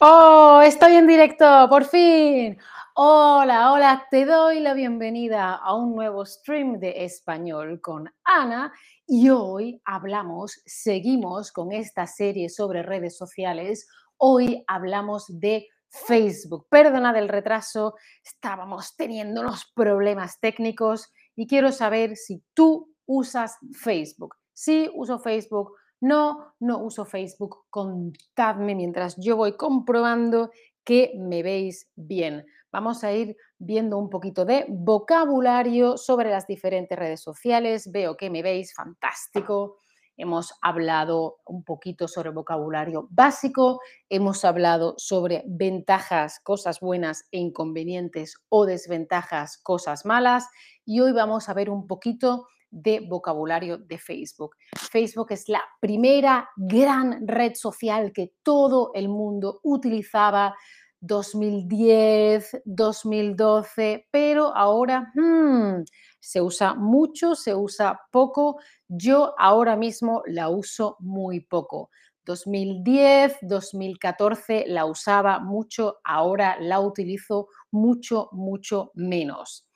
Oh, estoy en directo, por fin. Hola, hola, te doy la bienvenida a un nuevo stream de español con Ana y hoy hablamos, seguimos con esta serie sobre redes sociales. Hoy hablamos de Facebook. Perdona del retraso, estábamos teniendo unos problemas técnicos y quiero saber si tú usas Facebook. Sí, uso Facebook no, no uso Facebook. Contadme mientras yo voy comprobando que me veis bien. Vamos a ir viendo un poquito de vocabulario sobre las diferentes redes sociales. Veo que me veis fantástico. Hemos hablado un poquito sobre vocabulario básico, hemos hablado sobre ventajas, cosas buenas e inconvenientes o desventajas, cosas malas. Y hoy vamos a ver un poquito de vocabulario de Facebook. Facebook es la primera gran red social que todo el mundo utilizaba 2010, 2012, pero ahora hmm, se usa mucho, se usa poco. Yo ahora mismo la uso muy poco. 2010, 2014 la usaba mucho, ahora la utilizo mucho, mucho menos.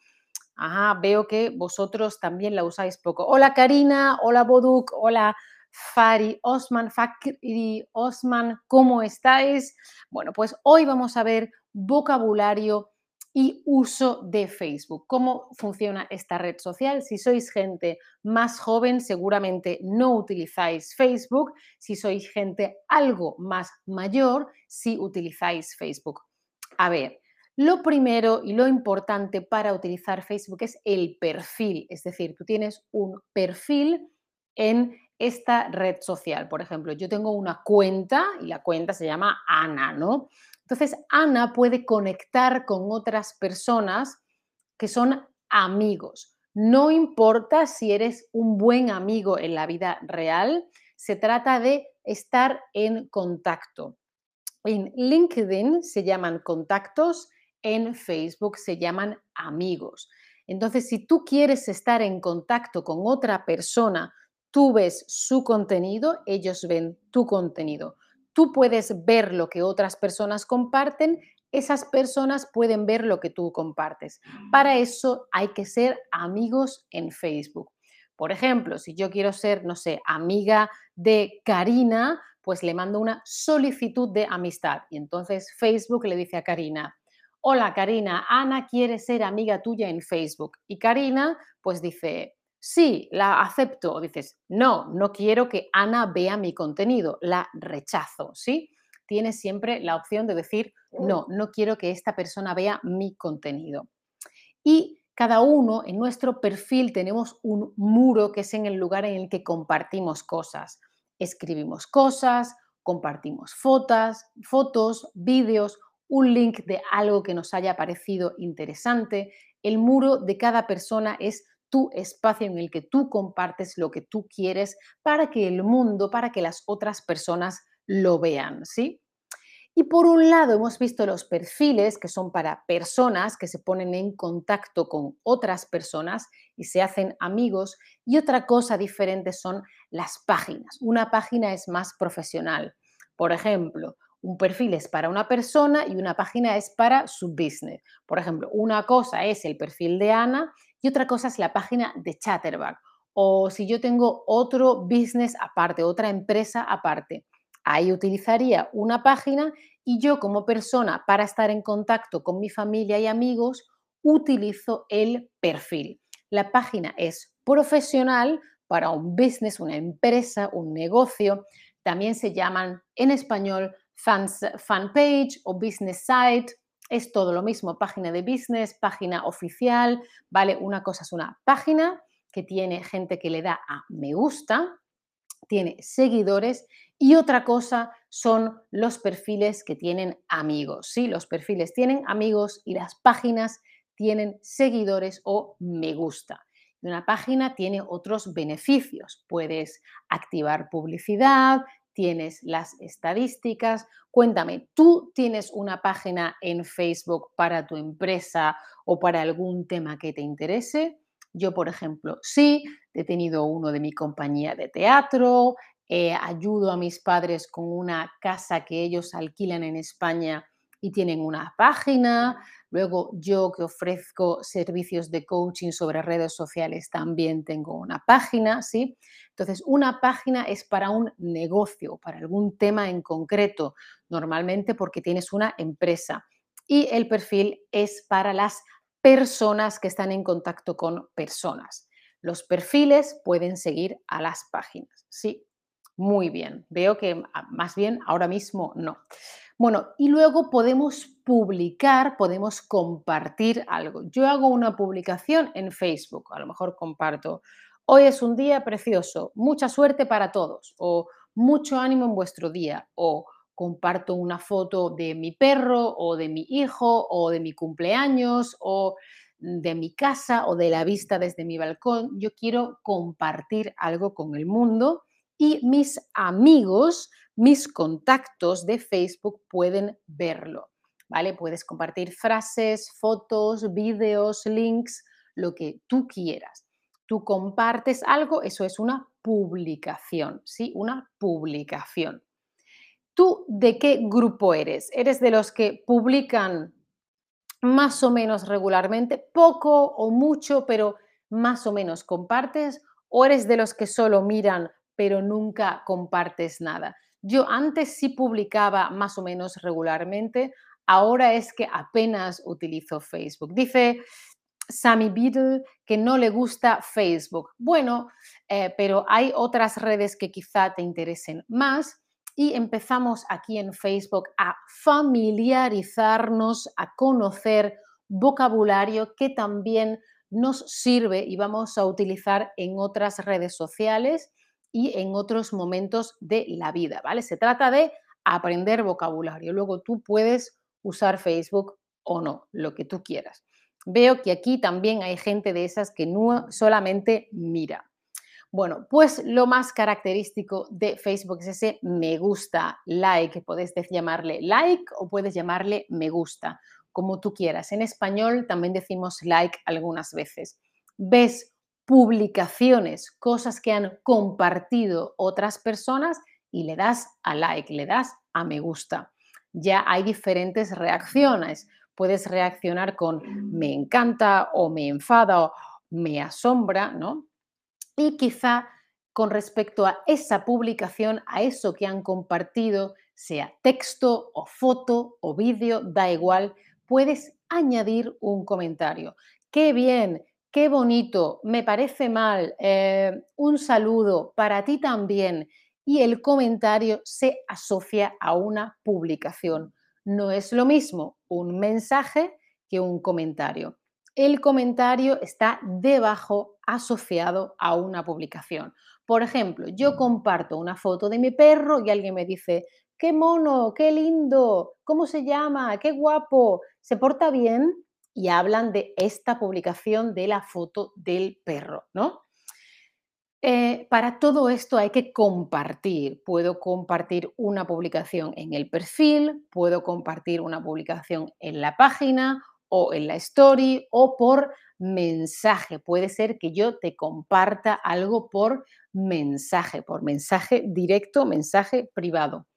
Ajá, veo que vosotros también la usáis poco. Hola Karina, hola Boduk, hola Fari Osman, Fakri Osman, ¿cómo estáis? Bueno, pues hoy vamos a ver vocabulario y uso de Facebook. ¿Cómo funciona esta red social? Si sois gente más joven, seguramente no utilizáis Facebook. Si sois gente algo más mayor, sí utilizáis Facebook. A ver, lo primero y lo importante para utilizar Facebook es el perfil, es decir, tú tienes un perfil en esta red social. Por ejemplo, yo tengo una cuenta y la cuenta se llama Ana, ¿no? Entonces, Ana puede conectar con otras personas que son amigos. No importa si eres un buen amigo en la vida real, se trata de estar en contacto. En LinkedIn se llaman contactos en Facebook se llaman amigos. Entonces, si tú quieres estar en contacto con otra persona, tú ves su contenido, ellos ven tu contenido. Tú puedes ver lo que otras personas comparten, esas personas pueden ver lo que tú compartes. Para eso hay que ser amigos en Facebook. Por ejemplo, si yo quiero ser, no sé, amiga de Karina, pues le mando una solicitud de amistad. Y entonces Facebook le dice a Karina, hola Karina, Ana quiere ser amiga tuya en Facebook. Y Karina pues dice, sí, la acepto. O dices, no, no quiero que Ana vea mi contenido, la rechazo, ¿sí? Tienes siempre la opción de decir, no, no quiero que esta persona vea mi contenido. Y cada uno en nuestro perfil tenemos un muro que es en el lugar en el que compartimos cosas. Escribimos cosas, compartimos fotos, fotos, vídeos un link de algo que nos haya parecido interesante. El muro de cada persona es tu espacio en el que tú compartes lo que tú quieres para que el mundo, para que las otras personas lo vean, ¿sí? Y por un lado hemos visto los perfiles que son para personas que se ponen en contacto con otras personas y se hacen amigos y otra cosa diferente son las páginas. Una página es más profesional. Por ejemplo, un perfil es para una persona y una página es para su business. Por ejemplo, una cosa es el perfil de Ana y otra cosa es la página de Chatterback. O si yo tengo otro business aparte, otra empresa aparte, ahí utilizaría una página y yo como persona para estar en contacto con mi familia y amigos utilizo el perfil. La página es profesional para un business, una empresa, un negocio. También se llaman en español fans, fan page o business site. Es todo lo mismo, página de business, página oficial, ¿vale? Una cosa es una página que tiene gente que le da a me gusta, tiene seguidores y otra cosa son los perfiles que tienen amigos, ¿sí? Los perfiles tienen amigos y las páginas tienen seguidores o me gusta. Una página tiene otros beneficios. Puedes activar publicidad, tienes las estadísticas. Cuéntame, ¿tú tienes una página en Facebook para tu empresa o para algún tema que te interese? Yo, por ejemplo, sí, he tenido uno de mi compañía de teatro, eh, ayudo a mis padres con una casa que ellos alquilan en España y tienen una página. Luego yo que ofrezco servicios de coaching sobre redes sociales también tengo una página, ¿sí? Entonces, una página es para un negocio, para algún tema en concreto, normalmente porque tienes una empresa. Y el perfil es para las personas que están en contacto con personas. Los perfiles pueden seguir a las páginas, ¿sí? Muy bien, veo que ah, más bien ahora mismo no. Bueno, y luego podemos publicar, podemos compartir algo. Yo hago una publicación en Facebook, a lo mejor comparto, hoy es un día precioso, mucha suerte para todos, o mucho ánimo en vuestro día, o comparto una foto de mi perro, o de mi hijo, o de mi cumpleaños, o de mi casa, o de la vista desde mi balcón. Yo quiero compartir algo con el mundo y mis amigos, mis contactos de Facebook pueden verlo. ¿Vale? Puedes compartir frases, fotos, vídeos, links, lo que tú quieras. Tú compartes algo, eso es una publicación, ¿sí? Una publicación. ¿Tú de qué grupo eres? ¿Eres de los que publican más o menos regularmente, poco o mucho, pero más o menos compartes? ¿O eres de los que solo miran pero nunca compartes nada. Yo antes sí publicaba más o menos regularmente, ahora es que apenas utilizo Facebook. Dice Sammy Beadle que no le gusta Facebook. Bueno, eh, pero hay otras redes que quizá te interesen más y empezamos aquí en Facebook a familiarizarnos, a conocer vocabulario que también nos sirve y vamos a utilizar en otras redes sociales y en otros momentos de la vida, ¿vale? Se trata de aprender vocabulario. Luego tú puedes usar Facebook o no, lo que tú quieras. Veo que aquí también hay gente de esas que no solamente mira. Bueno, pues lo más característico de Facebook es ese me gusta, like. Puedes llamarle like o puedes llamarle me gusta, como tú quieras. En español también decimos like algunas veces. Ves publicaciones, cosas que han compartido otras personas y le das a like, le das a me gusta. Ya hay diferentes reacciones. Puedes reaccionar con me encanta o me enfada o me asombra, ¿no? Y quizá con respecto a esa publicación, a eso que han compartido, sea texto o foto o vídeo, da igual, puedes añadir un comentario. Qué bien, qué bonito, me parece mal, eh, un saludo para ti también y el comentario se asocia a una publicación. No es lo mismo un mensaje que un comentario. El comentario está debajo asociado a una publicación. Por ejemplo, yo comparto una foto de mi perro y alguien me dice, qué mono, qué lindo, ¿cómo se llama? Qué guapo, ¿se porta bien? Y hablan de esta publicación de la foto del perro, ¿no? Eh, para todo esto hay que compartir. Puedo compartir una publicación en el perfil, puedo compartir una publicación en la página o en la story o por mensaje. Puede ser que yo te comparta algo por mensaje, por mensaje directo, mensaje privado.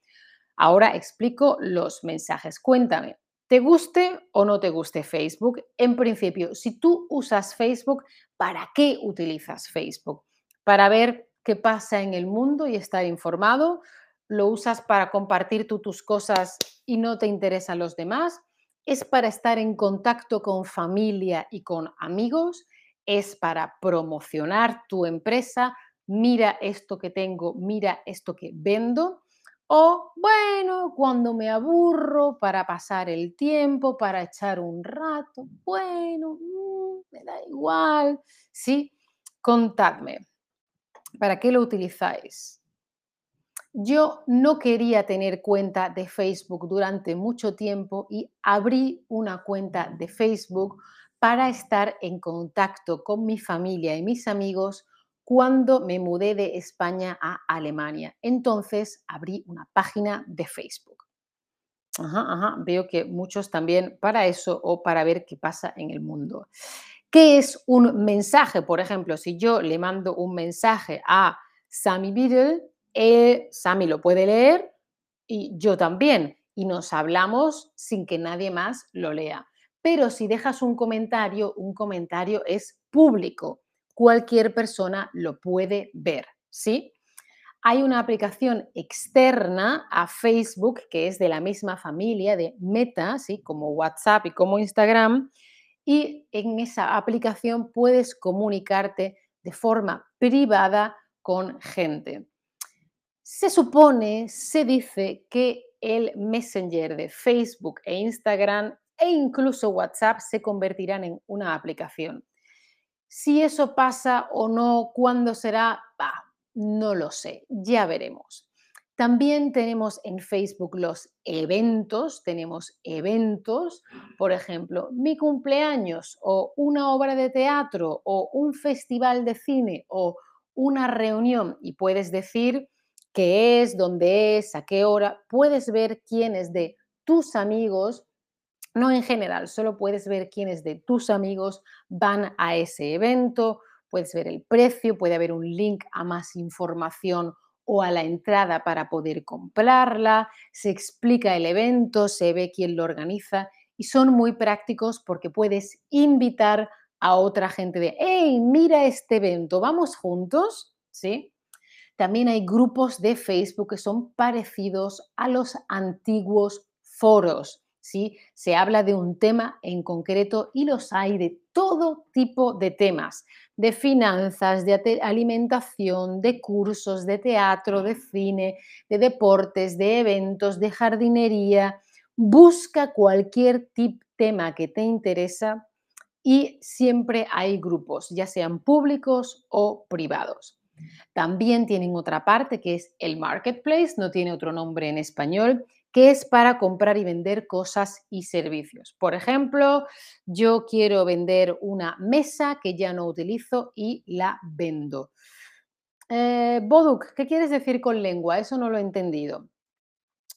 Ahora explico los mensajes. Cuéntame, te guste o no te guste Facebook, en principio, si tú usas Facebook, ¿para qué utilizas Facebook? Para ver qué pasa en el mundo y estar informado. ¿Lo usas para compartir tú tus cosas y no te interesan los demás? ¿Es para estar en contacto con familia y con amigos? ¿Es para promocionar tu empresa? Mira esto que tengo, mira esto que vendo. O, bueno, cuando me aburro para pasar el tiempo, para echar un rato, bueno, mm, me da igual. Sí, contadme. ¿Para qué lo utilizáis? Yo no quería tener cuenta de Facebook durante mucho tiempo y abrí una cuenta de Facebook para estar en contacto con mi familia y mis amigos cuando me mudé de España a Alemania. Entonces abrí una página de Facebook. Veo que muchos también para eso o para ver qué pasa en el mundo. ¿Qué es un mensaje? Por ejemplo, si yo le mando un mensaje a Sammy Beadle, eh, Sammy lo puede leer y yo también, y nos hablamos sin que nadie más lo lea. Pero si dejas un comentario, un comentario es público. Cualquier persona lo puede ver, ¿sí? Hay una aplicación externa a Facebook que es de la misma familia de Meta, ¿sí? como WhatsApp y como Instagram, y en esa aplicación puedes comunicarte de forma privada con gente. Se supone, se dice que el Messenger de Facebook e Instagram e incluso WhatsApp se convertirán en una aplicación. Si eso pasa o no, cuándo será, no lo sé, ya veremos. También tenemos en Facebook los eventos, tenemos eventos, por ejemplo, mi cumpleaños o una obra de teatro o un festival de cine o una reunión y puedes decir qué es, dónde es, a qué hora, puedes ver quiénes de tus amigos, no en general, solo puedes ver quiénes de tus amigos van a ese evento, puedes ver el precio, puede haber un link a más información o a la entrada para poder comprarla, se explica el evento, se ve quién lo organiza y son muy prácticos porque puedes invitar a otra gente de, hey, mira este evento, vamos juntos, ¿sí? También hay grupos de Facebook que son parecidos a los antiguos foros, ¿sí? Se habla de un tema en concreto y los hay de todo tipo de temas, de finanzas, de alimentación, de cursos, de teatro, de cine, de deportes, de eventos, de jardinería. Busca cualquier tema que te interesa y siempre hay grupos, ya sean públicos o privados. También tienen otra parte que es el marketplace, no tiene otro nombre en español, que es para comprar y vender cosas y servicios. Por ejemplo, yo quiero vender una mesa que ya no utilizo y la vendo. Eh, Boduk, ¿qué quieres decir con lengua? Eso no lo he entendido.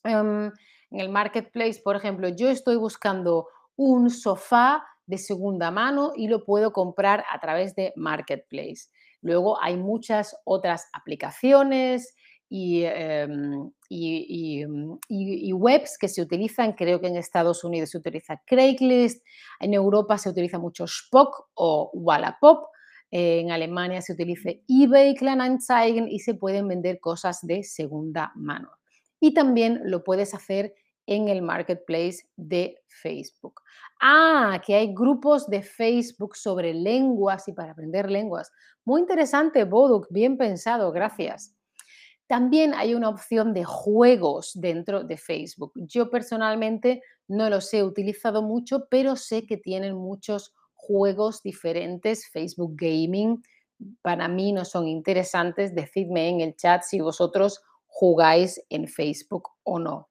Em, en el marketplace, por ejemplo, yo estoy buscando un sofá de segunda mano y lo puedo comprar a través de marketplace. Luego hay muchas otras aplicaciones, Em, mm, y, webs que se utilizan, creo que en Estados Unidos se utiliza Craigslist, en Europa se utiliza mucho Spock o Wallapop, en Alemania se utiliza eBay, Kleinanzeigen y se pueden vender cosas de segunda mano. Y también lo puedes hacer en el marketplace de Facebook. Ah, que hay grupos de Facebook sobre lenguas y para aprender lenguas. Muy interesante, Boduk, bien pensado, gracias. También hay una opción de juegos dentro de Facebook. Yo personalmente no los he utilizado mucho, pero sé que tienen muchos juegos diferentes. Facebook Gaming para mí no son interesantes. Decidme en el chat si vosotros jugáis en Facebook o no.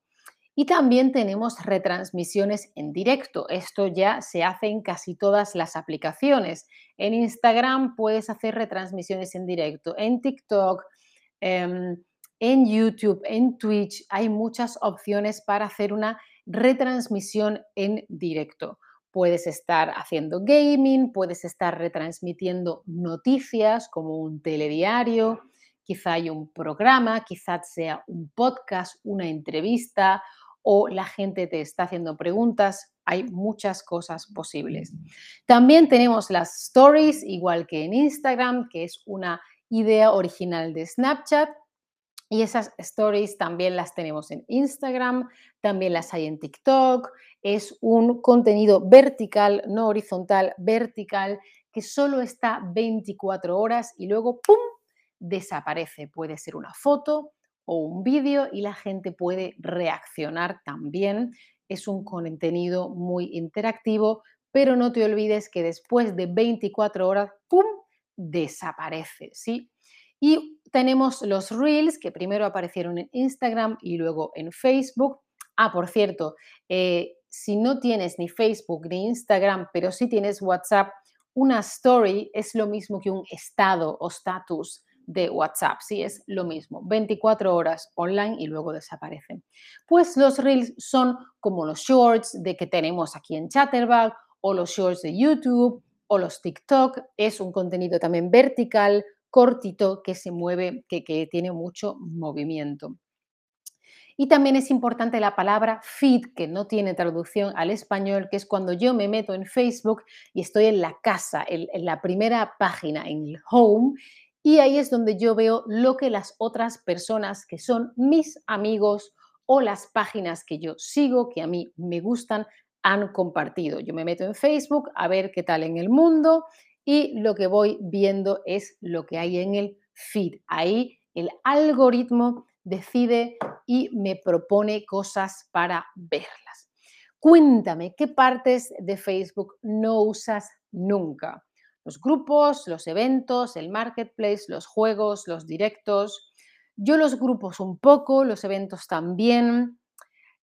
Y también tenemos retransmisiones en directo. Esto ya se hace en casi todas las aplicaciones. En Instagram puedes hacer retransmisiones en directo, en TikTok, Em, en YouTube, en Twitch, hay muchas opciones para hacer una retransmisión en directo. Puedes estar haciendo gaming, puedes estar retransmitiendo noticias como un telediario, quizá hay un programa, quizás sea un podcast, una entrevista o la gente te está haciendo preguntas. Hay muchas cosas posibles. También tenemos las stories, igual que en Instagram, que es una idea original de Snapchat. Y esas stories también las tenemos en Instagram, también las hay en TikTok. Es un contenido vertical, no horizontal, vertical, que solo está 24 horas y luego, ¡pum!, desaparece. Puede ser una foto o un vídeo y la gente puede reaccionar también. Es un contenido muy interactivo, pero no te olvides que después de 24 horas, ¡pum!, desaparece, ¿sí? Y tenemos los reels que primero aparecieron en Instagram y luego en Facebook. Ah, por cierto, eh, si no tienes ni Facebook ni Instagram, pero sí tienes WhatsApp, una story es lo mismo que un estado o status de WhatsApp, sí, es lo mismo, 24 horas online y luego desaparecen. Pues los reels son como los shorts de que tenemos aquí en Chatterbug o los shorts de YouTube o los TikTok, es un contenido también vertical, cortito que se mueve, que, tiene mucho movimiento. Y también es importante la palabra feed, que no tiene traducción al español, que es cuando yo me meto en Facebook y estoy en la casa, en, la primera página, en el home, y ahí es donde yo veo lo que las otras personas que son mis amigos o las páginas que yo sigo, que a mí me gustan, han compartido. Yo me meto en Facebook a ver qué tal en el mundo y lo que voy viendo es lo que hay en el feed. Ahí el algoritmo decide y me propone cosas para verlas. Cuéntame, ¿qué partes de Facebook no usas nunca? Los grupos, los eventos, el marketplace, los juegos, los directos. Yo los grupos un poco, los eventos también.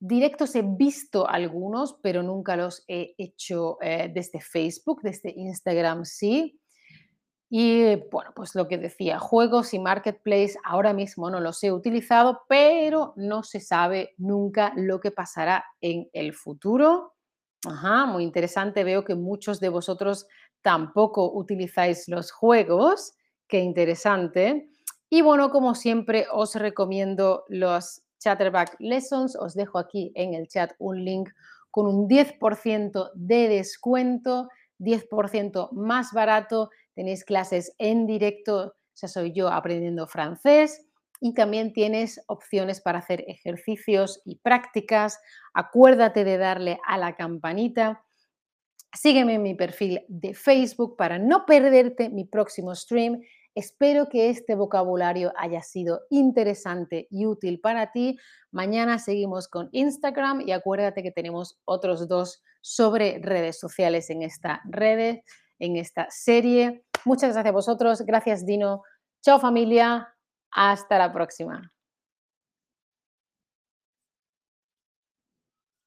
Directos he visto algunos, pero nunca los he hecho eh, desde Facebook, desde Instagram sí. Y bueno, pues lo que decía, juegos y marketplace ahora mismo no los he utilizado, pero no se sabe nunca lo que pasará en el futuro. Ajá, muy interesante. Veo que muchos de vosotros tampoco utilizáis los juegos. Qué interesante. Y bueno, como siempre, os recomiendo los Chatterback Lessons. Os dejo aquí en el chat un link con un 10% de descuento, 10% más barato tenéis clases en directo, o sea, soy yo aprendiendo francés y también tienes opciones para hacer ejercicios y prácticas. Acuérdate de darle a la campanita. Sígueme en mi perfil de Facebook para no perderte mi próximo stream. Espero que este vocabulario haya sido interesante y útil para ti. Mañana seguimos con Instagram y acuérdate que tenemos otros dos sobre redes sociales en esta red, en esta serie. Muchas gracias a vosotros. Gracias, Dino. Chao, familia. Hasta la próxima.